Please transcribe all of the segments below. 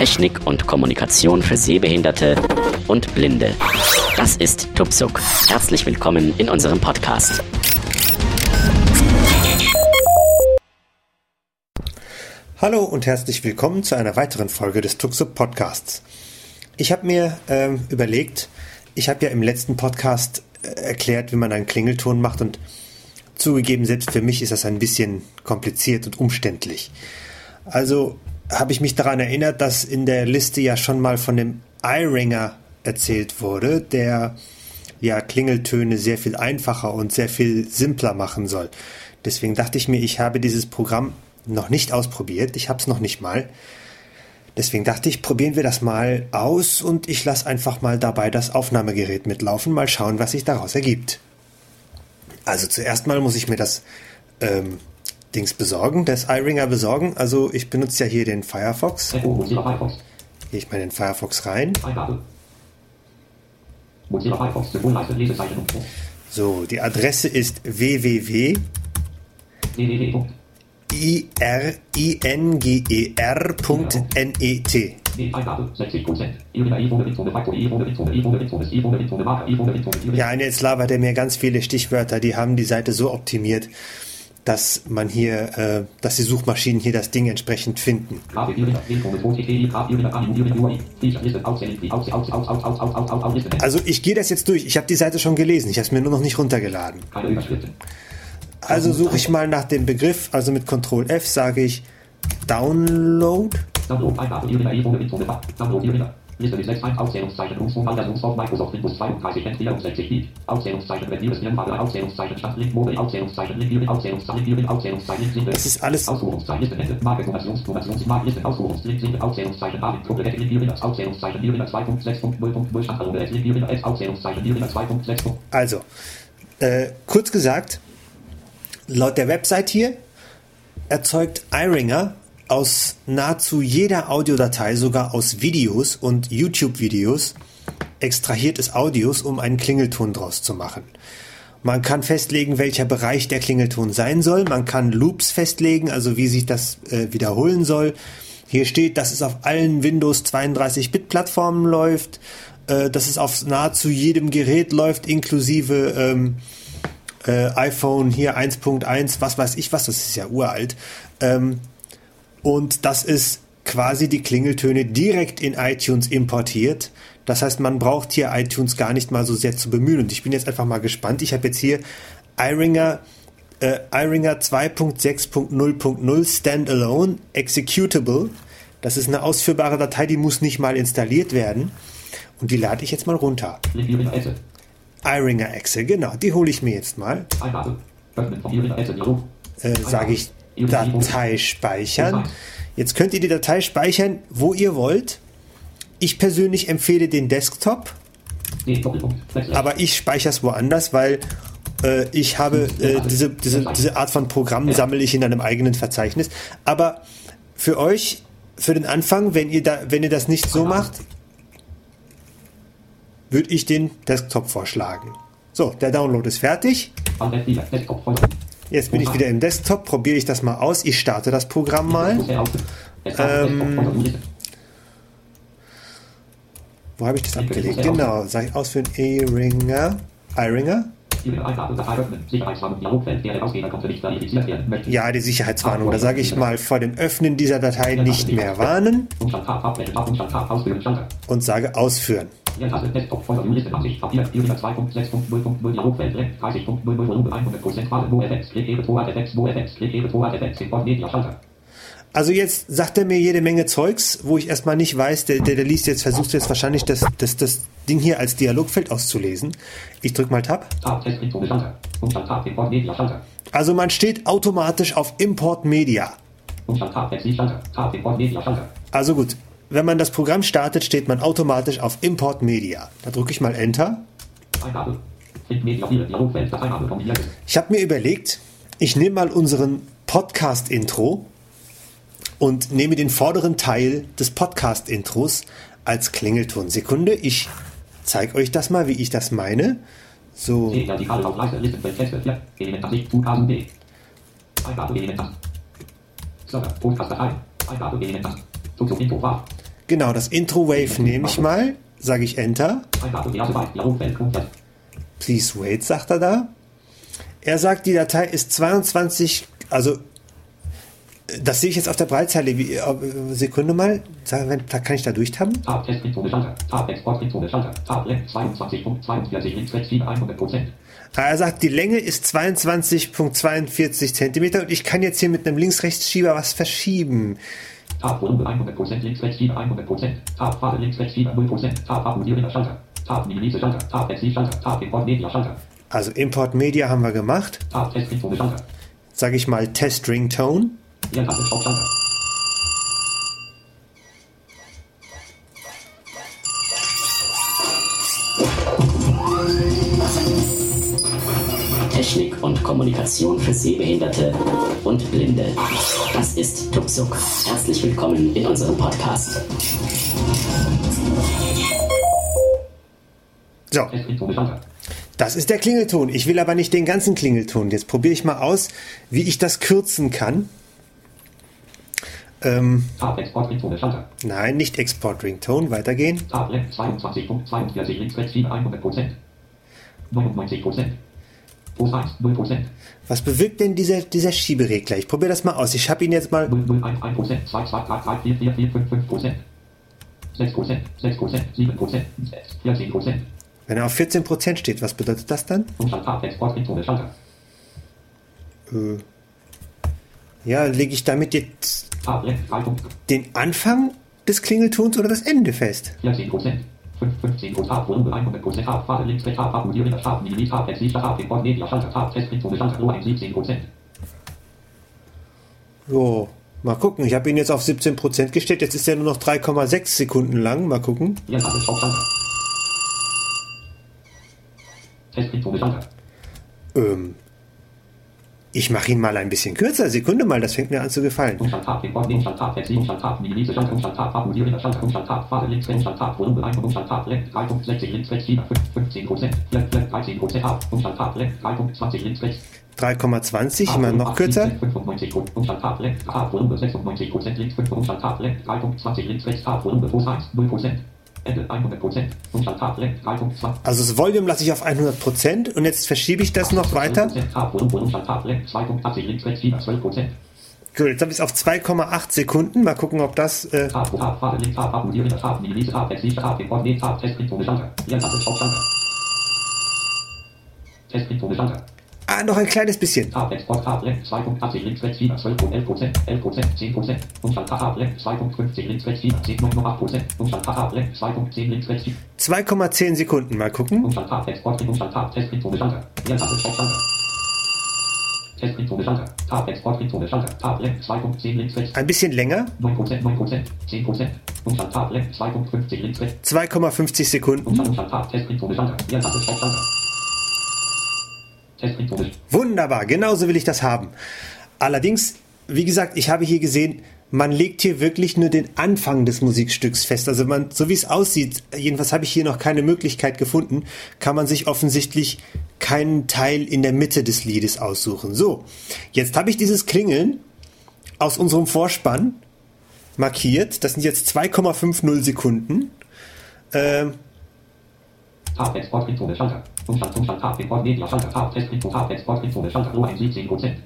Technik und Kommunikation für Sehbehinderte und Blinde. Das ist Tupsuk. Herzlich willkommen in unserem Podcast. Hallo und herzlich willkommen zu einer weiteren Folge des Tuxup Podcasts. Ich habe mir ähm, überlegt, ich habe ja im letzten Podcast äh, erklärt, wie man einen Klingelton macht und zugegeben, selbst für mich ist das ein bisschen kompliziert und umständlich. Also habe ich mich daran erinnert, dass in der Liste ja schon mal von dem iRinger erzählt wurde, der ja Klingeltöne sehr viel einfacher und sehr viel simpler machen soll. Deswegen dachte ich mir, ich habe dieses Programm noch nicht ausprobiert. Ich habe es noch nicht mal. Deswegen dachte ich, probieren wir das mal aus und ich lasse einfach mal dabei das Aufnahmegerät mitlaufen, mal schauen, was sich daraus ergibt. Also zuerst mal muss ich mir das ähm, Dings besorgen, das iRinger besorgen. Also ich benutze ja hier den Firefox. Gehe ich mal in den Firefox rein. So, die Adresse ist www I-R-I-N-G-E-R.net. Ja, und jetzt labert er mir ganz viele Stichwörter, die haben die Seite so optimiert, dass man hier, äh, dass die Suchmaschinen hier das Ding entsprechend finden. Also ich gehe das jetzt durch. Ich habe die Seite schon gelesen. Ich habe es mir nur noch nicht runtergeladen. Also suche ich mal nach dem Begriff, also mit Ctrl F sage ich Download. Liste mit 6 1 Aufzählungszeichen Rufsum Altersumsform Microsoft Windows 32 N64 Bit Aufzählungszeichen Virus Firmenwahl Aufzählungszeichen Stand Link Mobile Aufzählungszeichen Link Viren Aufzählungszeichen Viren Aufzählungszeichen Link Das ist alles Ausführungszeichen Liste Ende Marke Formations Formations Marke Liste Ausführungslink Link Aufzählungszeichen Marke Gruppe Link Viren Aufzählungszeichen Viren 2.6.0.0 Stand Link Viren Aufzählungszeichen Viren 2.6. Also äh, kurz gesagt Laut der Website hier erzeugt iRinger aus nahezu jeder Audiodatei, sogar aus Videos und YouTube-Videos, extrahiertes Audios, um einen Klingelton draus zu machen. Man kann festlegen, welcher Bereich der Klingelton sein soll. Man kann Loops festlegen, also wie sich das äh, wiederholen soll. Hier steht, dass es auf allen Windows 32-Bit-Plattformen läuft, äh, dass es auf nahezu jedem Gerät läuft, inklusive ähm, äh, iPhone hier 1.1, was weiß ich was, das ist ja uralt. Ähm, und das ist quasi die Klingeltöne direkt in iTunes importiert. Das heißt, man braucht hier iTunes gar nicht mal so sehr zu bemühen. Und ich bin jetzt einfach mal gespannt. Ich habe jetzt hier iRinger, äh, iRinger 2.6.0.0 Standalone Executable. Das ist eine ausführbare Datei, die muss nicht mal installiert werden. Und die lade ich jetzt mal runter iRinger Exe, genau, die hole ich mir jetzt mal. Äh, Sage ich Datei speichern. Jetzt könnt ihr die Datei speichern, wo ihr wollt. Ich persönlich empfehle den Desktop, aber ich speichere es woanders, weil äh, ich habe äh, diese, diese, diese Art von Programm sammle ich in einem eigenen Verzeichnis. Aber für euch, für den Anfang, wenn ihr da, wenn ihr das nicht so macht, würde ich den Desktop vorschlagen. So, der Download ist fertig. Jetzt bin ich wieder im Desktop, probiere ich das mal aus. Ich starte das Programm mal. Ähm, wo habe ich das abgelegt? Genau, sage ich ausführen E-Ringer. iRinger. Ja, die Sicherheitswarnung. Da sage ich mal vor dem Öffnen dieser Datei nicht mehr warnen und sage ausführen. Also jetzt sagt er mir jede Menge Zeugs, wo ich erstmal nicht weiß, der, der, der liest jetzt, versucht jetzt wahrscheinlich das, das, das Ding hier als Dialogfeld auszulesen. Ich drücke mal Tab. Also man steht automatisch auf Import Media. Also gut, wenn man das Programm startet, steht man automatisch auf Import Media. Da drücke ich mal Enter. Ich habe mir überlegt, ich nehme mal unseren Podcast-Intro und nehme den vorderen Teil des Podcast-Intros als Klingelton. Sekunde, ich zeige euch das mal, wie ich das meine. So. Genau, das Intro Wave nehme ich mal, sage ich Enter. Please wait, sagt er da. Er sagt, die Datei ist 22, also das sehe ich jetzt auf der Breitzeile. Wie, äh, Sekunde mal, kann ich da durchtappen. Tab, Testbildschirm, Schalter. Tab, Exportbildschirm, Schalter. Tab, Länge 22.42, links, rechts, 7, 100 Prozent. Ah, Er sagt, die Länge ist 22.42 Zentimeter und ich kann jetzt hier mit einem Links-Rechts-Schieber was verschieben. Tab, Volumen 100 Prozent, links, rechts, 7, 100 Prozent. Tab, Pfade, links, rechts, 7, 0 Prozent. Tab, Abonnierender Schalter. Tab, Minimize Schalter. Tab, Exil Schalter. Tab, Import Media Schalter. Also Import Media haben wir gemacht. Tab, Testbildschirm, Schalter. Sage ich mal Test Ringtone. Leertaste, Stopp, Schalter. Kommunikation für Sehbehinderte und Blinde. Das ist Tuxuk. Herzlich willkommen in unserem Podcast. So, das ist der Klingelton. Ich will aber nicht den ganzen Klingelton. Jetzt probiere ich mal aus, wie ich das kürzen kann. Ähm, Tab, Exportbildschirm, Schalter. nein, nicht Export Ringtone. Weitergehen. Tab, Länge 22.42, links, rechts, 7, 100 Prozent. 99 Prozent. Plus 1, 0 Prozent. Was bewirkt denn dieser, dieser Schieberegler? Ich probiere das mal aus. Ich habe ihn jetzt mal 0, 0, 1, 1 Prozent. 2, 2, 3, 3, 4, 4, 4, 5, 5 Prozent. 6 Prozent, 6 Prozent, 7 Prozent, 14 Prozent. Wenn er auf 14% steht, was bedeutet das dann? Äh, ja, lege ich damit jetzt Tab, Länge 3, den Anfang des Klingeltons oder das Ende fest? 14 Prozent. 5, 15 Prozent, Tab, Volumen 100 Prozent, Tab, Pfade, links, rechts, Tab, Abonnierender, Tab, Minimize, Tab, Exil, Tab, Import Media Schalter, Tab, Testbildschirm, Schalter, nur 1, 17 Prozent. So, mal gucken. Ich habe ihn jetzt auf 17% gestellt. Jetzt ist er nur noch 3,6 Sekunden lang. Mal gucken. Ähm, ich mache ihn mal ein bisschen kürzer. Sekunde mal, das fängt mir an zu gefallen. Umstand Tab, Import, Umstand Tab, Exil, Umstand Tab, Minimize, Schalter, Umstand Tab, Abonnierender, Schalter, Umstand Tab, Pfade, links, rechts, Umstand Tab, Volumen 1, Umstand Tab, Länge 3.60, links, rechts, 7, 5, 15 Prozent, 13 Prozent, Tab, Umstand Tab, Länge 3.20, links, rechts, 3,20, mal noch kürzer. 95 Umstand Tab, Länge, Tab, Volumen 96 Prozent, links, 5, Umstand Tab, Länge 3.20, links, rechts, Tab, Volumen plus 1, 0 Prozent, Ende 100 Prozent, Umstand Tab, Länge 3.20, Also das Volume lasse ich auf 100% und jetzt verschiebe ich das noch weiter. Tab, Volumen, Umstand Tab, Länge 2.80, links, rechts, 7, 12 Prozent, Gut, jetzt habe ich es auf 2,8 Sekunden. Mal gucken, ob das... Äh, Ah, noch ein kleines bisschen. Export, Länge 2.80, links, rechts, 7, 12 11 Prozent, 11 Prozent, 10 Prozent, Tab, Länge 2.50, links, rechts, 7, 10, 9, 8 Prozent, Tab, Länge 2.10, links, rechts, 7, 2,10 Sekunden. Mal gucken. Umstand Tab, Export, Umstand Tab, Testbildschirm, Schalter, Leertaste, Stopp, Schalter. Testbildschirm, Schalter, Tab, Export, Schalter, Tab, Länge 2.10, links, rechts, Ein bisschen länger. 9 Prozent, Wunderbar, genauso will ich das haben. Allerdings, wie gesagt, ich habe hier gesehen, man legt hier wirklich nur den Anfang des Musikstücks fest. Also man, so wie es aussieht, jedenfalls habe ich hier noch keine Möglichkeit gefunden, kann man sich offensichtlich keinen Teil in der Mitte des Liedes aussuchen. So, jetzt habe ich dieses Klingeln aus unserem Vorspann markiert. Das sind jetzt 2,50 Sekunden. Ähm, Tab, Export, Schalter, Tab, Testbildschirm, Tab, Export, Schalter, nur 1, 17 Prozent.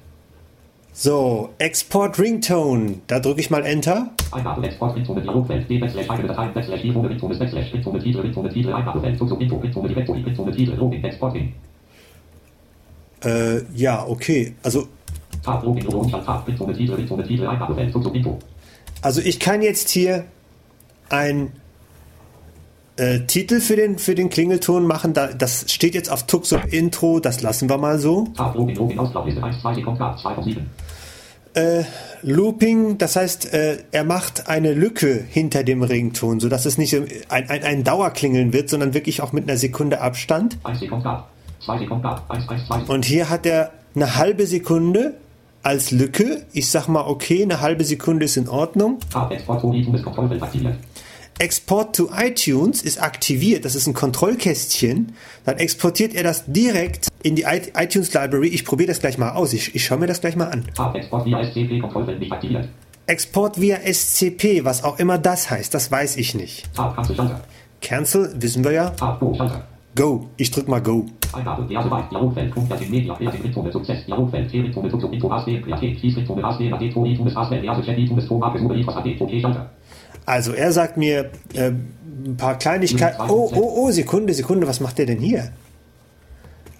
so, Export Ringtone. Da drücke ich mal Enter. Äh, ja, okay. Also, also ich kann jetzt hier ein äh, Titel für den, für den Klingelton machen. Da, das steht jetzt auf Tuxup Intro. Das lassen wir mal so. Tab Login Login Auslaugliste 1 2 Sekunden Tab 2 von 7 Äh, Looping, das heißt, äh, er macht eine Lücke hinter dem Rington, sodass es nicht ein, ein, ein Dauerklingeln wird, sondern wirklich auch mit einer Sekunde Abstand. 1 Sekunden Tab 2 Sekunden Tab 1 1 2 Und hier hat er eine halbe Sekunde als Lücke. Ich sag mal, okay, eine halbe Sekunde ist in Ordnung. Tab Export aktiviert Export to iTunes ist aktiviert. Das ist ein Kontrollkästchen. Dann exportiert er das direkt in die iTunes Library. Ich probiere das gleich mal aus. Ich, ich schaue mir das gleich mal an. Export via SCP Kontrollfeld nicht aktiviert Export via SCP, was auch immer das heißt, das weiß ich nicht. Cancel, Schalter. Cancel, wissen wir ja. Tab, Go, Schalter. Go, ich drück mal Go. Also er sagt mir äh, ein paar Kleinigkeiten. Oh, oh, oh, Sekunde, Sekunde, was macht der denn hier?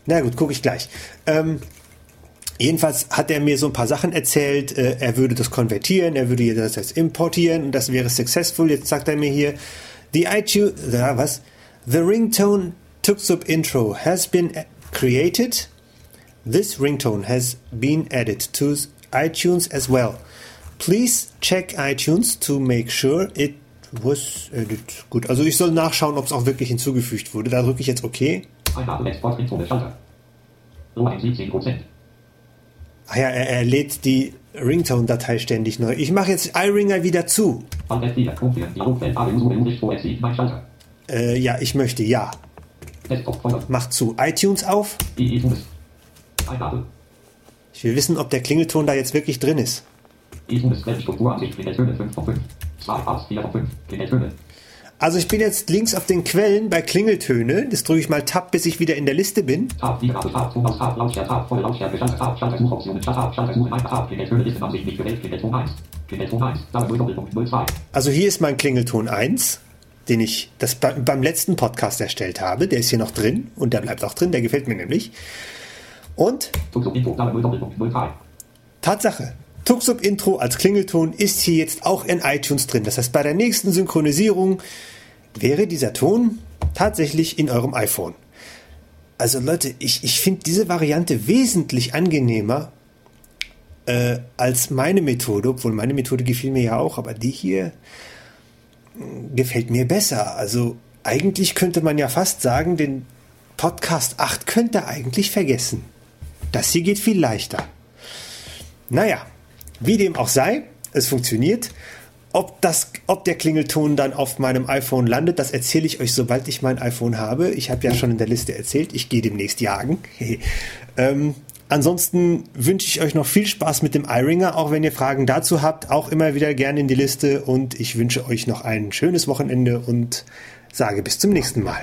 Na gut, gucke ich gleich. Ähm, jedenfalls hat er mir so ein paar Sachen erzählt. Äh, er würde das konvertieren, er würde das jetzt importieren und das wäre successful. Jetzt sagt er mir hier, the iTunes, ja, was? The ringtone Tuxup intro has been created. This ringtone has been added to iTunes as well. Please check iTunes to make sure it was added. Gut, also ich soll nachschauen, ob es auch wirklich hinzugefügt wurde. Da drücke ich jetzt OK. Eingabe, Export, Ringtone, Schalter. Nur ein 17 Prozent. Ah ja, er, er lädt die Ringtone-Datei ständig neu. Ich mache jetzt iRinger wieder zu. Äh, ja, ich möchte ja. Mach zu. iTunes auf. Ich will wissen, ob der Klingelton da jetzt wirklich drin ist. I, Tunes, Quellenstrukturansicht, Klingeltöne, 5 von 5. 2, Apps, 4 von 5. Klingeltöne. Also ich bin jetzt links auf den Quellen bei Klingeltöne. Das drücke ich mal Tab, bis ich wieder in der Liste bin. Tab, Wiedergabe, Tab, Ton aus Tab, Lautstärke, Tab, volle Lautstärke, Schalter, Tab, Schalter, Suchoptionen, Tab, Schalter, Suche, Meister, Tab, Klingeltöne, Listenansicht nicht gewählt, Klingelton 1. Klingelton 1, Dauer 0, Doppelpunkt, 0, 2. Also hier ist mein Klingelton 1, den ich das bei, beim letzten Podcast erstellt habe. Der ist hier noch drin und der bleibt auch drin. Der gefällt mir nämlich. Und Tuxup, Info, Dauer 0, Doppelpunkt, 0, 3. Tatsache. Tuxup Intro als Klingelton ist hier jetzt auch in iTunes drin. Das heißt, bei der nächsten Synchronisierung wäre dieser Ton tatsächlich in eurem iPhone. Also Leute, ich, ich finde diese Variante wesentlich angenehmer äh, als meine Methode, obwohl meine Methode gefiel mir ja auch, aber die hier mh, gefällt mir besser. Also eigentlich könnte man ja fast sagen, den Podcast 8 könnt ihr eigentlich vergessen. Das hier geht viel leichter. Naja, wie dem auch sei, es funktioniert. Ob, das, ob der Klingelton dann auf meinem iPhone landet, das erzähle ich euch, sobald ich mein iPhone habe. Ich habe ja schon in der Liste erzählt, ich gehe demnächst jagen. ähm, ansonsten wünsche ich euch noch viel Spaß mit dem iRinger, auch wenn ihr Fragen dazu habt, auch immer wieder gerne in die Liste und ich wünsche euch noch ein schönes Wochenende und sage bis zum nächsten Mal.